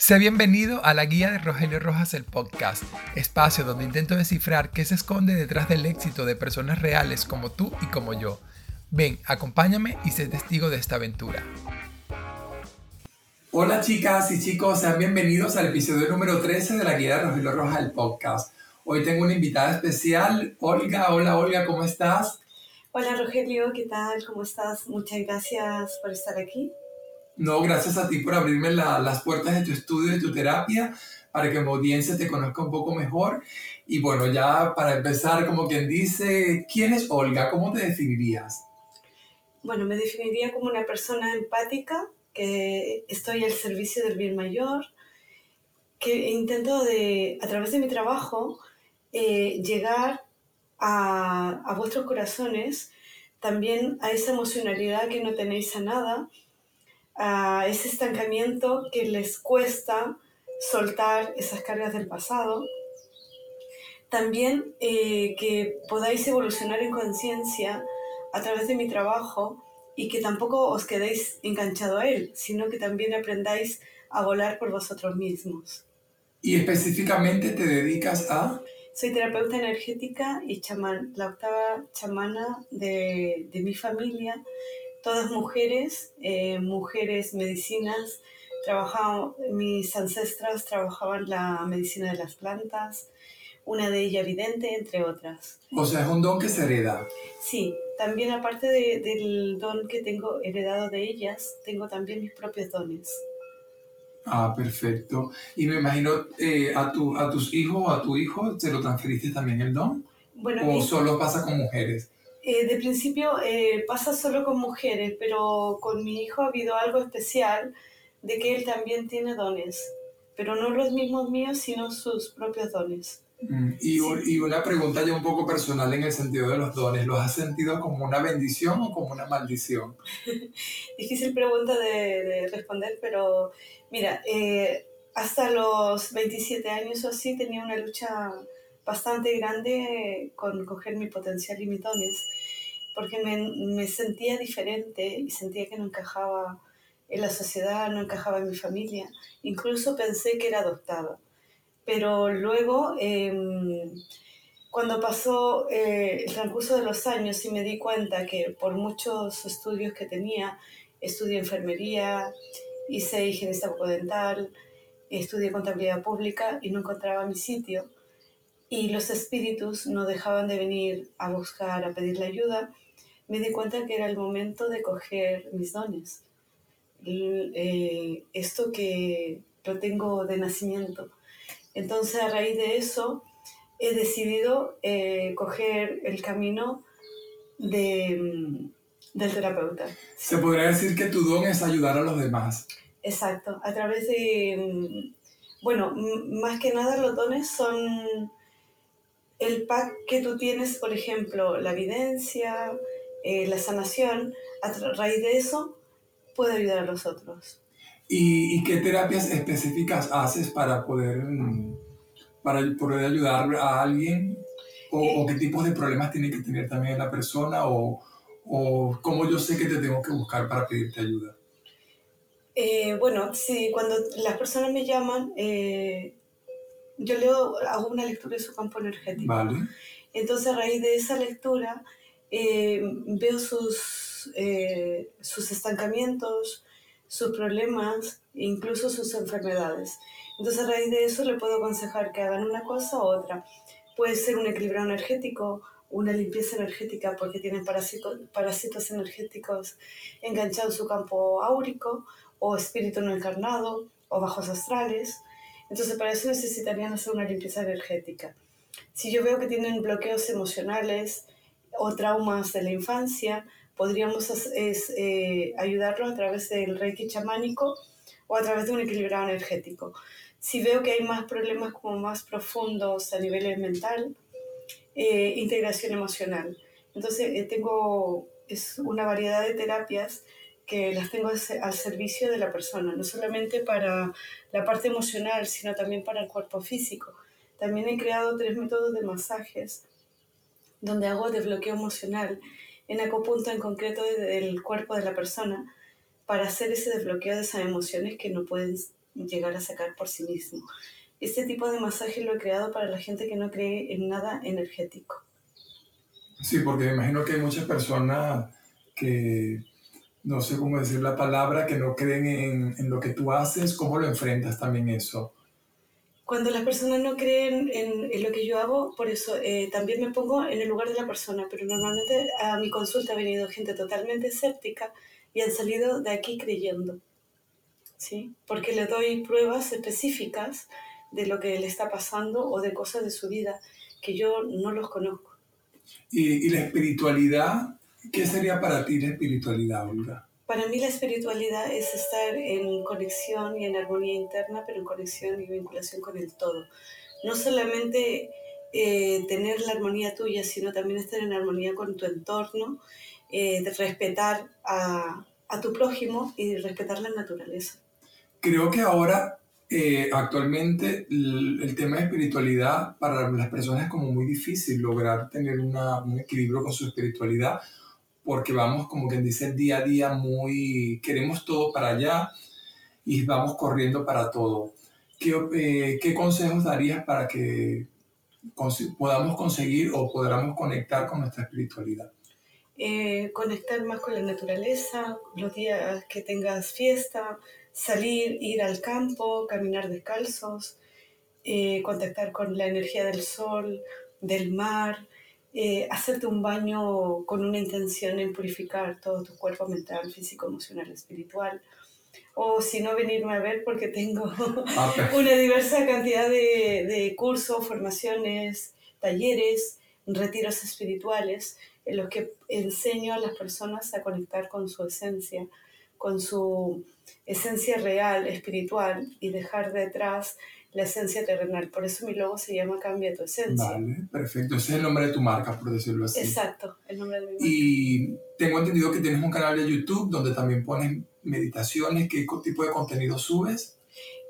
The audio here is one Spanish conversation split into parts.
Sé bienvenido a la guía de Rogelio Rojas el podcast, espacio donde intento descifrar qué se esconde detrás del éxito de personas reales como tú y como yo. Ven, acompáñame y sé testigo de esta aventura. Hola chicas y chicos, sean bienvenidos al episodio número 13 de la guía de Rogelio Rojas el podcast. Hoy tengo una invitada especial, Olga. Hola Olga, ¿cómo estás? Hola Rogelio, ¿qué tal? ¿Cómo estás? Muchas gracias por estar aquí. No, gracias a ti por abrirme las puertas de tu estudio, de tu terapia, para que mi audiencia te conozca un poco mejor. Y bueno, ya para empezar, como quien dice, ¿quién es Olga? ¿Cómo te definirías? Bueno, me definiría como una persona empática, que estoy al servicio del bien mayor, que intento de, a través de mi trabajo, eh, llegar a, a vuestros corazones, también a esa emocionalidad que no tenéis a nada a ese estancamiento que les cuesta soltar esas cargas del pasado. También eh, que podáis evolucionar en conciencia a través de mi trabajo y que tampoco os quedéis enganchado a él, sino que también aprendáis a volar por vosotros mismos. ¿Y específicamente te dedicas a? Soy terapeuta energética y chamán, la octava chamana de, de mi familia todas mujeres, eh, mujeres medicinas, trabajaban, mis ancestras trabajaban la medicina de las plantas, una de ellas vidente, entre otras. O sea, es un don que se hereda. Sí, también aparte del don que tengo heredado de ellas, tengo también mis propios dones. Ah, perfecto. Y me imagino eh, a, tu, a tus hijos o a tu hijo, ¿se lo transferiste también el don? Bueno, ¿O solo pasa con mujeres? Eh, de principio eh, pasa solo con mujeres, pero con mi hijo ha habido algo especial de que él también tiene dones, pero no los mismos míos, sino sus propios dones. Mm, y, y, una pregunta ya un poco personal en el sentido de los dones, ¿los has sentido como una bendición o como una maldición? Difícil pregunta de, de responder, pero mira, eh, hasta los 27 años o así tenía una lucha bastante grande con coger mi potencial y mis dones, porque me, me, sentía diferente y sentía que no encajaba en la sociedad, no encajaba en mi familia. Incluso pensé que era adoptada. Pero luego, em, cuando pasó eh, el transcurso de los años y me di cuenta que por muchos estudios que tenía, estudié enfermería, hice higienista bucodental, estudié contabilidad pública y no encontraba mi sitio, y los espíritus no dejaban de venir a buscar, a pedirle ayuda, me di cuenta que era el momento de coger mis dones. Eh, esto que lo tengo de nacimiento. Entonces, a raíz de eso, he decidido eh, coger el camino de, mm, del terapeuta. Se podría decir que tu don es ayudar a los demás. Exacto, a través de, mm, bueno, más que nada los dones son el pack que tú tienes, por ejemplo, la evidencia, eh, la sanación, a raíz de eso puede ayudar a los otros. ¿Y, qué terapias específicas haces para poder, para poder ayudar a alguien? ¿O, eh, qué tipos de problemas tiene que tener también la persona? ¿O, o cómo yo sé que te tengo que buscar para pedirte ayuda? Eh, bueno, sí, cuando las personas me llaman, yo leo, hago una lectura de su campo energético. Entonces, a raíz de esa lectura, eh, veo sus, eh, sus estancamientos, sus problemas, incluso sus enfermedades. Entonces, a raíz de eso, le puedo aconsejar que hagan una cosa u otra. Puede ser un equilibrio energético, una limpieza energética porque tienen parásitos, parásitos energéticos enganchados en su campo áurico, o espíritu no encarnado, o bajos astrales entonces, para eso necesitarían hacer una limpieza energética. Si yo veo que tienen bloqueos emocionales o traumas de la infancia, podríamos eh, ayudarlos a través del reiki chamánico o a través de un equilibrado energético. Si veo que hay más problemas como más profundos a nivel mental, eh, integración emocional. Entonces, eh, tengo es una variedad de terapias que las tengo al servicio de la persona, no solamente para la parte emocional, sino también para el cuerpo físico. También he creado tres métodos de masajes donde hago desbloqueo emocional en acupunto en concreto del cuerpo de la persona para hacer ese desbloqueo de esas emociones que no pueden llegar a sacar por sí mismo. Este tipo de masaje lo he creado para la gente que no cree en nada energético. Sí, porque me imagino que hay muchas personas que, no sé cómo decir la palabra, que no creen en, en lo que tú haces. ¿Cómo lo enfrentas también eso? Cuando las personas no creen en, en lo que yo hago, por eso eh, también me pongo en el lugar de la persona, pero normalmente a mi consulta ha venido gente totalmente escéptica y han salido de aquí creyendo. ¿sí? Porque le doy pruebas específicas de lo que le está pasando o de cosas de su vida que yo no los conozco. ¿Y, y la espiritualidad? ¿Qué sería para ti la espiritualidad, Olga? Para mí la espiritualidad es estar en conexión y en armonía interna, pero en conexión y vinculación con el todo. No solamente eh, tener la armonía tuya, sino también estar en armonía con tu entorno, eh, de respetar a, a, tu prójimo y respetar la naturaleza. Creo que ahora, eh, actualmente, el, el, tema de espiritualidad para las personas es como muy difícil lograr tener una, un equilibrio con su espiritualidad porque vamos, como quien dice, día a día muy, queremos todo para allá y vamos corriendo para todo. ¿Qué, eh, qué consejos darías para que podamos conseguir o podamos conectar con nuestra espiritualidad? Eh, conectar más con la naturaleza, los días que tengas fiesta, salir, ir al campo, caminar descalzos, eh, contactar con la energía del sol, del mar, eh, hacerte un baño con una intención en purificar todo tu cuerpo mental, físico, emocional, espiritual. O si no, venirme a ver porque tengo ah, una diversa cantidad de, de cursos, formaciones, talleres, retiros espirituales en los que enseño a las personas a conectar con su esencia, con su esencia real, espiritual y dejar detrás la esencia terrenal. Por eso mi logo se llama Cambia tu esencia. Vale, perfecto. Ese es el nombre de tu marca, por decirlo así. Exacto, el nombre de mi marca. Y tengo entendido que tienes un canal de YouTube donde también pones meditaciones. ¿Qué tipo de contenido subes?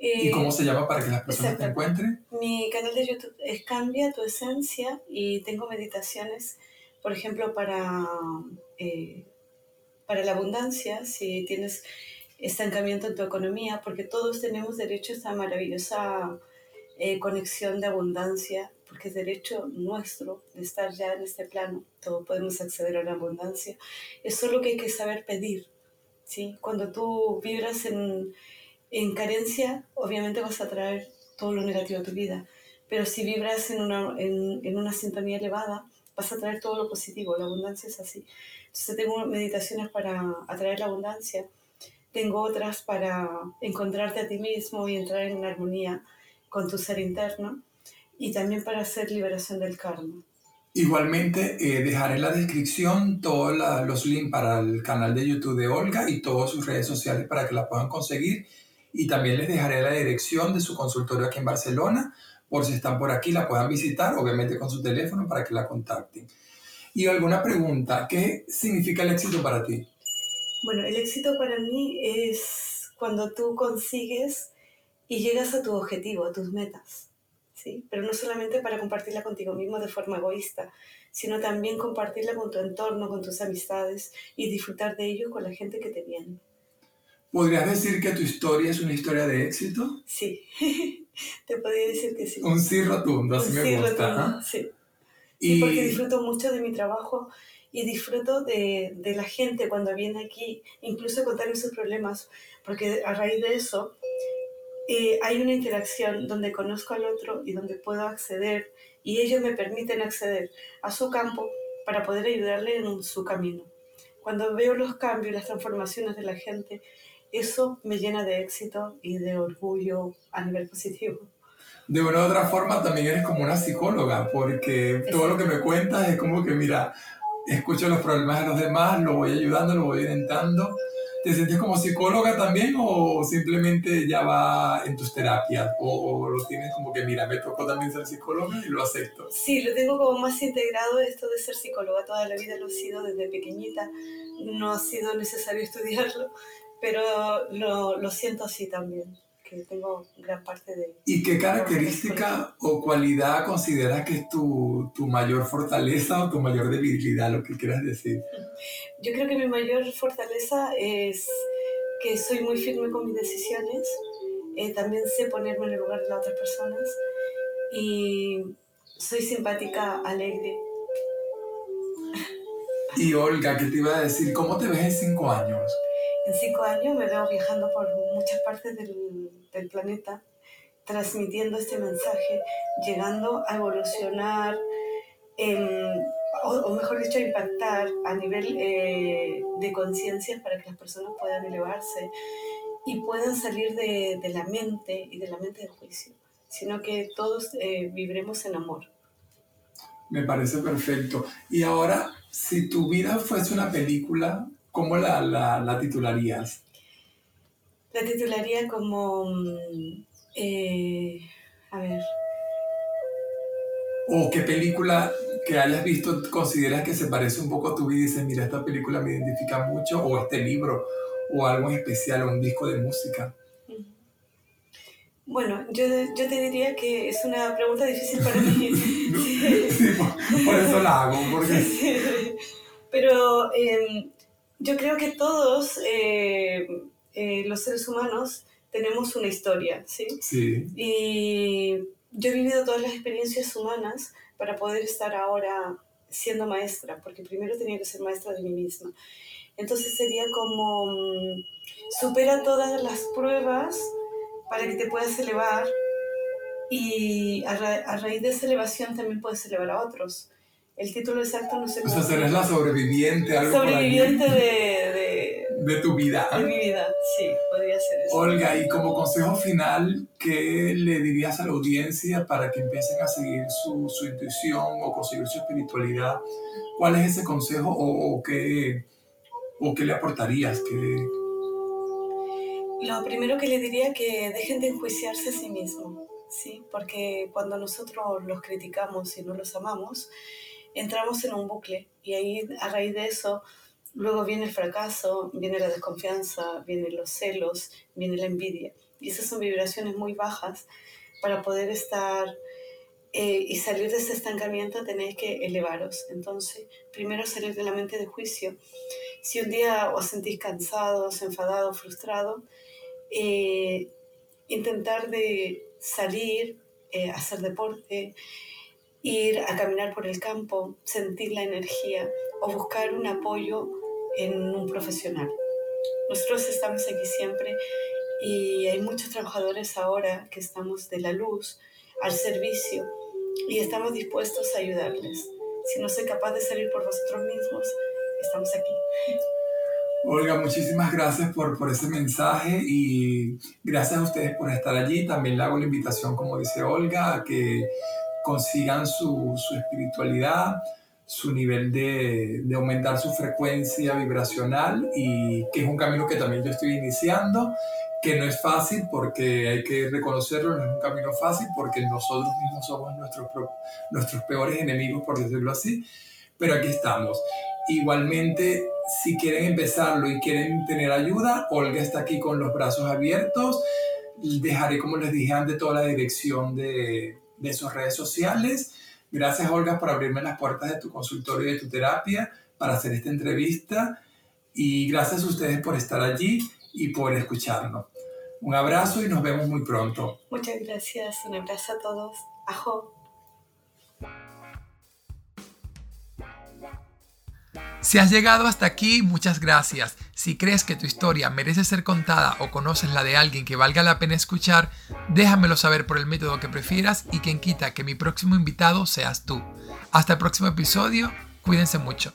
¿Y eh, cómo se llama para que las personas te encuentren? Mi canal de YouTube es Cambia tu esencia y tengo meditaciones, por ejemplo, para, eh, para la abundancia. Si tienes estancamiento en tu economía, porque todos tenemos derecho a esta maravillosa eh, conexión de abundancia, porque es derecho nuestro de estar ya en este plano, todos podemos acceder a la abundancia. Es solo que hay que saber pedir, ¿sí? Cuando tú vibras en, en carencia, obviamente vas a traer todo lo negativo a tu vida, pero si vibras en una, en, en una sintonía elevada, vas a traer todo lo positivo, la abundancia es así. Entonces tengo meditaciones para atraer la abundancia tengo otras para encontrarte a ti mismo y entrar en armonía con tu ser interno y también para hacer liberación del karma. Igualmente eh, dejaré en la descripción todos los links para el canal de YouTube de Olga y todas sus redes sociales para que la puedan conseguir. Y también les dejaré la dirección de su consultorio aquí en Barcelona, por si están por aquí la puedan visitar, obviamente con su teléfono para que la contacten. Y alguna pregunta, ¿qué significa el éxito para ti? Bueno, el éxito para mí es cuando tú consigues y llegas a tu objetivo, a tus metas, ¿sí? Pero no solamente para compartirla contigo mismo de forma egoísta, sino también compartirla con tu entorno, con tus amistades y disfrutar de ello con la gente que te viene. ¿Podrías decir que tu historia es una historia de éxito? Sí, te podría decir que sí. Un sí rotundo, así me gusta. ¿ah? sí. Y... sí, porque disfruto mucho de mi trabajo y disfruto de, de, la gente cuando viene aquí, incluso contarme sus problemas, porque a raíz de eso eh, hay una interacción donde conozco al otro y donde puedo acceder y ellos me permiten acceder a su campo para poder ayudarle en su camino. Cuando veo los cambios, las transformaciones de la gente, eso me llena de éxito y de orgullo a nivel positivo. De una u otra forma también eres como una psicóloga, porque todo lo que me cuentas es como que, mira, escucho los problemas de los demás, lo voy ayudando, lo voy orientando. ¿Te sientes como psicóloga también o simplemente ya va en tus terapias? O, lo tienes como que, mira, me tocó también ser psicóloga y lo acepto? Sí, lo tengo como más integrado esto de ser psicóloga. Toda la vida lo he sido desde pequeñita. No ha sido necesario estudiarlo, pero lo, lo siento así también tengo gran parte de... ¿Y qué característica o cualidad consideras que es tu, tu, mayor fortaleza o tu mayor debilidad, lo que quieras decir? Yo creo que mi mayor fortaleza es que soy muy firme con mis decisiones, eh, también sé ponerme en el lugar de las otras personas y soy simpática, alegre. Y Olga, ¿qué te iba a decir? ¿Cómo te ves en cinco años? En cinco años me veo viajando por muchas partes del, del planeta, transmitiendo este mensaje, llegando a evolucionar, o, mejor dicho, a impactar a nivel eh, de conciencia para que las personas puedan elevarse y puedan salir de, de, la mente y de la mente del juicio, sino que todos eh, viviremos en amor. Me parece perfecto. Y ahora, si tu vida fuese una película, ¿cómo la, la, la titularías? La titularía como, mm, eh, a ver. ¿O qué película que hayas visto consideras que se parece un poco a tu vida y dices, mira, esta película me identifica mucho, o este libro, o algo en especial, o un disco de música? Bueno, yo, yo te diría que es una pregunta difícil para mí. sí, por, eso la hago, porque... Pero em, yo creo que todos eh, eh, los seres humanos tenemos una historia, ¿sí? Sí. Y yo he vivido todas las experiencias humanas para poder estar ahora siendo maestra, porque primero tenía que ser maestra de mí misma. Entonces sería como mm, supera todas las pruebas para que te puedas elevar y a, raíz de esa elevación también puedes elevar a otros. El título exacto no sé. O sea, serás la sobreviviente, algo Sobreviviente de, de, tu vida. De mi vida, sí, podría ser eso. Olga, y como consejo final, ¿qué le dirías a la audiencia para que empiecen a seguir su, su intuición o conseguir su espiritualidad? ¿Cuál es ese consejo o, o qué, o qué le aportarías? ¿Qué, lo primero que le diría que dejen de enjuiciarse a sí mismos, ¿sí? Porque cuando nosotros los criticamos y no los amamos, entramos en un bucle y ahí a raíz de eso luego viene el fracaso, viene la desconfianza, vienen los celos, viene la envidia. Y esas son vibraciones muy bajas para poder estar eh, y salir de ese estancamiento tenéis que elevaros. Entonces, primero salir de la mente de juicio. Si un día os sentís cansados, enfadados, frustrados, eh, intentar de salir, eh, hacer deporte, ir a caminar por el campo, sentir la energía o buscar un apoyo en un profesional. Nosotros estamos aquí siempre y hay muchos trabajadores ahora que estamos de la luz al servicio y estamos dispuestos a ayudarles. Si no soy capaz de salir por vosotros mismos, estamos aquí. Olga, muchísimas gracias por, por ese mensaje y gracias a ustedes por estar allí. También le hago la invitación, como dice Olga, a que consigan su, su espiritualidad, su nivel de, de, aumentar su frecuencia vibracional y que es un camino que también yo estoy iniciando, que no es fácil porque hay que reconocerlo, no es un camino fácil porque nosotros mismos somos nuestros, nuestros peores enemigos, por decirlo así, pero aquí estamos. Igualmente, si quieren empezarlo y quieren tener ayuda, Olga está aquí con los brazos abiertos. Dejaré, como les dije antes, toda la dirección de, de sus redes sociales. Gracias, Olga, por abrirme las puertas de tu consultorio y de tu terapia para hacer esta entrevista. Y gracias a ustedes por estar allí y por escucharnos. Un abrazo y nos vemos muy pronto. Muchas gracias. Un abrazo a todos. Ajo. Si has llegado hasta aquí, muchas gracias. Si crees que tu historia merece ser contada o conoces la de alguien que valga la pena escuchar, déjamelo saber por el método que prefieras y quien quita que mi próximo invitado seas tú. Hasta el próximo episodio, cuídense mucho.